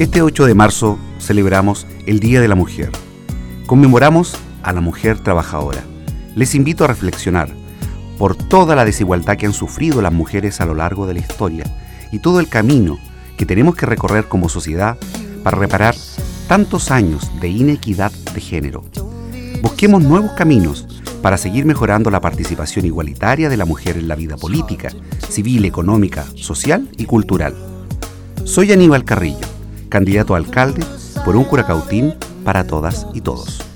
Este 8 de marzo celebramos el Día de la Mujer. Conmemoramos a la mujer trabajadora. Les invito a reflexionar por toda la desigualdad que han sufrido las mujeres a lo largo de la historia y todo el camino que tenemos que recorrer como sociedad para reparar tantos años de inequidad de género. Busquemos nuevos caminos para seguir mejorando la participación igualitaria de la mujer en la vida política, civil, económica, social y cultural. Soy Aníbal Carrillo candidato a alcalde por un Curacautín para todas y todos.